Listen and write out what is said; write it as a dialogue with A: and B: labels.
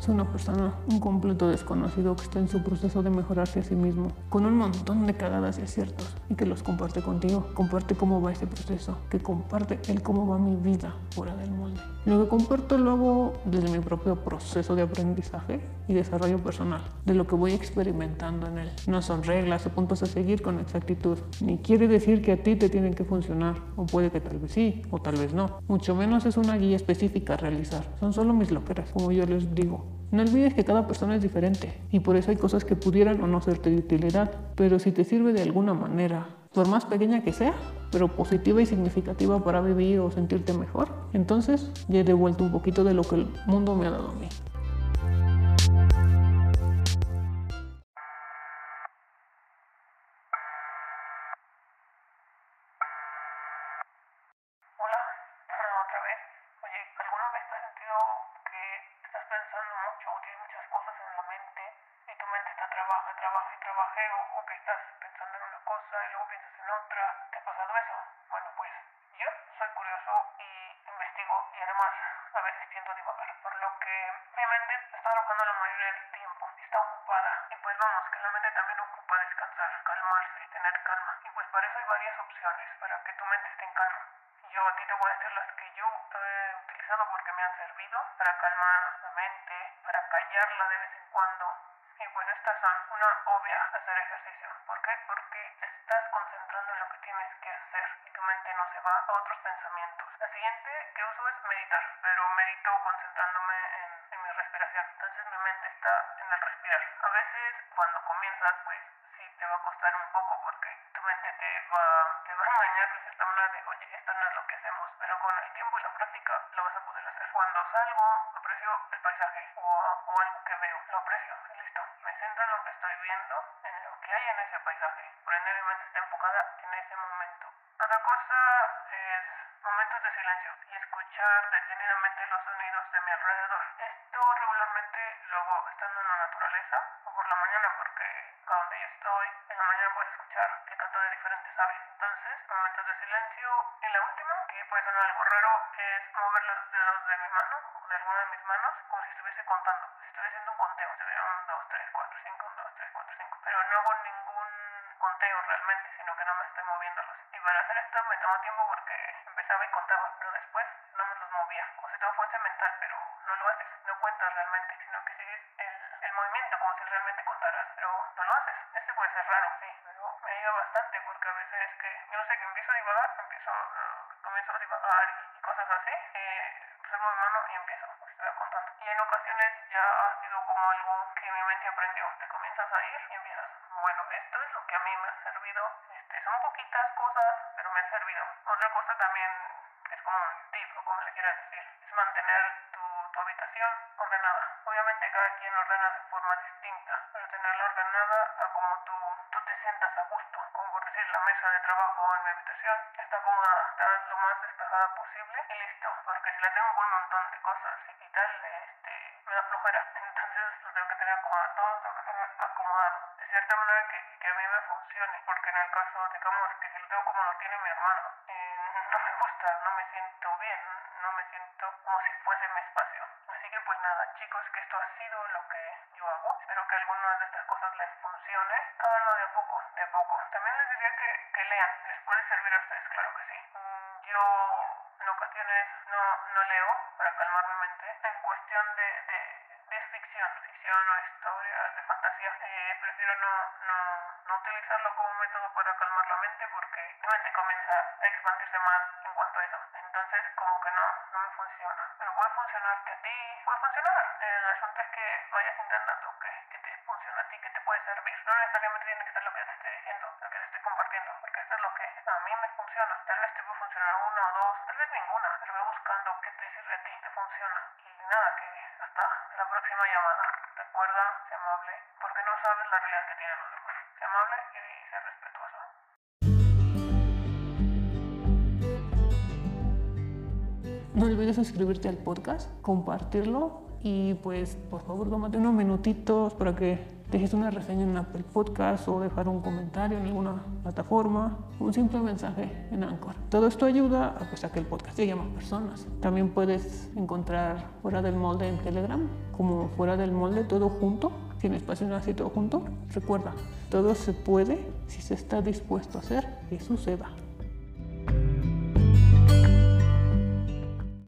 A: Es una persona, un completo desconocido que está en su proceso de mejorarse a sí mismo, con un montón de cagadas y aciertos, y que los comparte contigo. Comparte cómo va ese proceso, que comparte el cómo va mi vida fuera del molde. Lo que comparto lo hago desde mi propio proceso de aprendizaje y desarrollo personal, de lo que voy experimentando en él. No son reglas o puntos a seguir con exactitud, ni quiere decir que a ti te tienen que funcionar, o puede que tal vez sí, o tal vez no. Mucho menos es una guía específica a realizar, son solo mis loqueras, como yo les digo. No olvides que cada persona es diferente y por eso hay cosas que pudieran o no serte de utilidad, pero si te sirve de alguna manera, por más pequeña que sea, pero positiva y significativa para vivir o sentirte mejor, entonces ya he devuelto un poquito de lo que el mundo me ha dado a mí.
B: Pensando mucho tienes muchas cosas en la mente y tu mente está trabaja, trabaja y trabaja o, o que estás pensando en una cosa y luego piensas en otra? ¿Te ha pasado eso? Bueno, pues yo soy curioso y investigo y además a veces tiendo a divagar, por lo que mi mente está trabajando la mayoría del tiempo, está ocupada y pues vamos, que la mente también ocupa descansar, calmarse, tener calma y pues para eso hay varias opciones para que tu mente esté en calma. Yo a ti te voy a decir las que yo he utilizado porque me han servido para calmar la mente, para callarla de vez en cuando. Y pues estas son una obvia hacer ejercicio. ¿Por qué? Porque estás concentrando en lo que tienes que tu mente no se va a otros pensamientos. La siguiente que uso es meditar, pero medito concentrándome en, en mi respiración. Entonces mi mente está en el respirar. A veces cuando comienzas pues sí te va a costar un poco porque tu mente te va, te va a engañar de cierta manera de, oye, esto no es lo que hacemos, pero con el tiempo y la práctica lo vas a poder hacer. Cuando salgo, aprecio el paisaje o, o algo que veo, lo aprecio, listo. Me centro en lo que estoy viendo, que hay en ese paisaje. Por ende, mi mente está enfocada en ese momento. Otra cosa es momentos de silencio y escuchar detenidamente los sonidos de mi alrededor. Esto regularmente lo hago estando en la naturaleza o por la mañana porque a donde yo estoy, en la mañana puedes escuchar el canto de diferentes aves. Entonces, momentos de silencio. Y la última, que puede sonar algo raro, es mover los dedos de mi mano o de alguna de mis manos como si estuviese contando, si estuviese haciendo un conteo. Se vería 1, 2, 3, 4, 5, 1, 2, 3, 4, 5. Pero no hago ningún conteo realmente, sino que nada más estoy moviéndolos. Y para hacer esto me toma tiempo porque empezaba y contaba, pero después nada más los movía. Como si todo fuese mental, pero no lo haces, no cuentas realmente, sino que sigues el, el movimiento como si realmente contaras, pero no lo haces. Este puede ser raro, sí, pero me ayuda bastante porque a veces es que, yo no sé, que empiezo a divagar, empiezo, uh, comienzo a divagar y, y cosas así, eh, mi mano y empiezo, estoy contando. Y en ocasiones ya ha sido como algo que mi mente aprendió, te comienzas a ir y empiezas, bueno, esto es lo que a mí me ha servido, este, son poquitas cosas, pero me ha servido. Otra cosa también es como un tip o como le quieras decir, es mantener tu, tu habitación ordenada. Obviamente cada quien ordena de forma distinta, pero tenerla ordenada a como tú, tú te sientas a gusto. Decir, la mesa de trabajo en mi habitación está cómoda, está lo más despejada posible y listo. Porque si la tengo con un montón de cosas y tal, este, me da flojera. Entonces lo tengo que tener acomodado, todo tengo que tener acomodado. De cierta manera que, que a mí me funcione, porque en el caso, digamos, que si lo tengo como lo tiene mi hermano, eh, no me gusta, no me siento bien, no me siento como si fuese mi espacio. Nada, chicos, que esto ha sido lo que yo hago. Espero que algunas de estas cosas les funcione. Háganlo de a poco, de a poco. También les diría que, que lean, les puede servir a ustedes, claro que sí. Mm, Yo en ocasiones no, no leo para calmar mi mente. En cuestión de, de, de ficción, ficción o historias de fantasía, eh, prefiero no, no, no utilizarlo como método para calmar la mente porque mi mente comienza a expandirse más en cuanto a eso. Entonces como que no, no me funciona. Pero puede funcionarte a ti, puede funcionar. El asunto es que vayas intentando que, que te funcione a ti, que te puede servir. No necesariamente tiene que ser lo que te estoy diciendo, lo que te estoy compartiendo, porque esto es lo que a mí me funciona. Tal vez te puede funcionar una o dos, tal vez ninguna, pero ve buscando qué te sirve a ti, te funciona. Y nada, que hasta la próxima llamada. Recuerda, sé amable, porque no sabes la realidad que tienen los demás. Sé amable y sé respetuoso.
A: No olvides suscribirte al podcast, compartirlo y pues por favor tómate unos minutitos para que dejes una reseña en Apple Podcast o dejar un comentario en alguna plataforma, un simple mensaje en Anchor. Todo esto ayuda a, pues, a que el podcast llegue a más personas. También puedes encontrar fuera del molde en Telegram, como fuera del molde todo junto, sin espacio así todo junto. Recuerda, todo se puede si se está dispuesto a hacer que suceda.